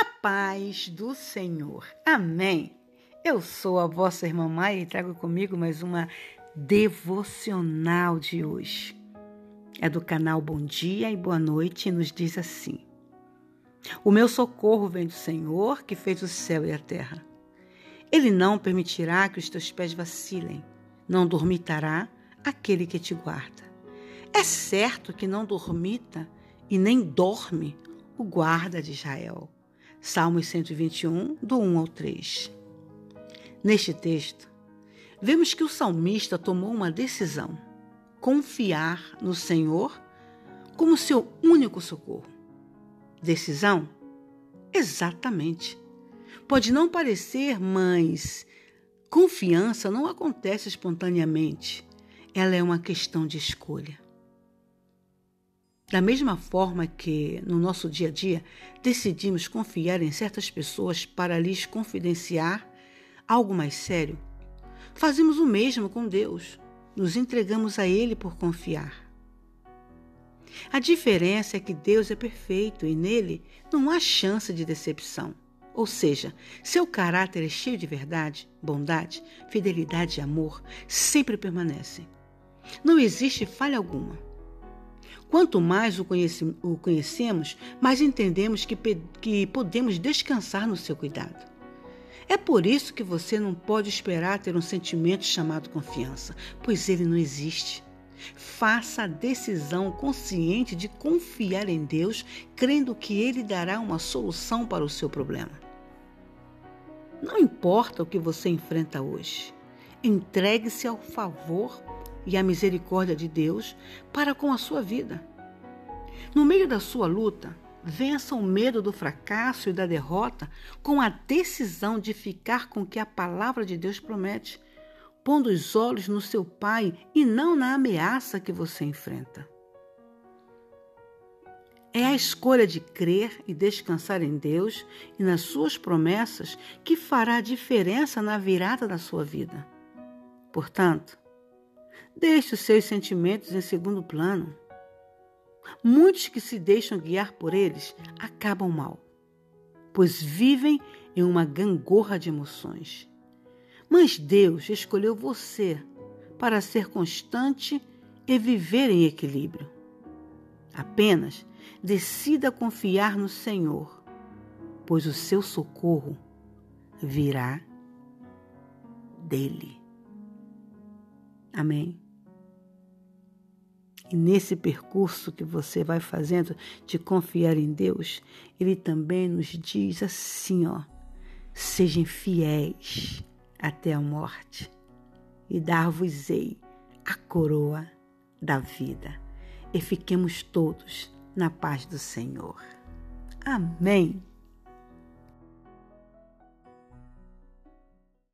A paz do Senhor. Amém. Eu sou a vossa irmã Maia e trago comigo mais uma devocional de hoje. É do canal Bom Dia e Boa Noite e nos diz assim: O meu socorro vem do Senhor que fez o céu e a terra. Ele não permitirá que os teus pés vacilem, não dormitará aquele que te guarda. É certo que não dormita e nem dorme o guarda de Israel. Salmos 121, do 1 ao 3. Neste texto, vemos que o salmista tomou uma decisão: confiar no Senhor como seu único socorro. Decisão? Exatamente. Pode não parecer, mas confiança não acontece espontaneamente. Ela é uma questão de escolha. Da mesma forma que, no nosso dia a dia, decidimos confiar em certas pessoas para lhes confidenciar algo mais sério, fazemos o mesmo com Deus. Nos entregamos a Ele por confiar. A diferença é que Deus é perfeito e nele não há chance de decepção. Ou seja, seu caráter é cheio de verdade, bondade, fidelidade e amor, sempre permanecem. Não existe falha alguma. Quanto mais o, conhece, o conhecemos, mais entendemos que, que podemos descansar no seu cuidado. É por isso que você não pode esperar ter um sentimento chamado confiança, pois ele não existe. Faça a decisão consciente de confiar em Deus, crendo que Ele dará uma solução para o seu problema. Não importa o que você enfrenta hoje, entregue-se ao favor e a misericórdia de Deus para com a sua vida. No meio da sua luta, vença o medo do fracasso e da derrota com a decisão de ficar com o que a palavra de Deus promete, pondo os olhos no seu Pai e não na ameaça que você enfrenta. É a escolha de crer e descansar em Deus e nas suas promessas que fará a diferença na virada da sua vida. Portanto, Deixe os seus sentimentos em segundo plano. Muitos que se deixam guiar por eles acabam mal, pois vivem em uma gangorra de emoções. Mas Deus escolheu você para ser constante e viver em equilíbrio. Apenas decida confiar no Senhor, pois o seu socorro virá dele. Amém. E nesse percurso que você vai fazendo de confiar em Deus, Ele também nos diz assim, ó, sejam fiéis até a morte e dar-vos-ei a coroa da vida. E fiquemos todos na paz do Senhor. Amém.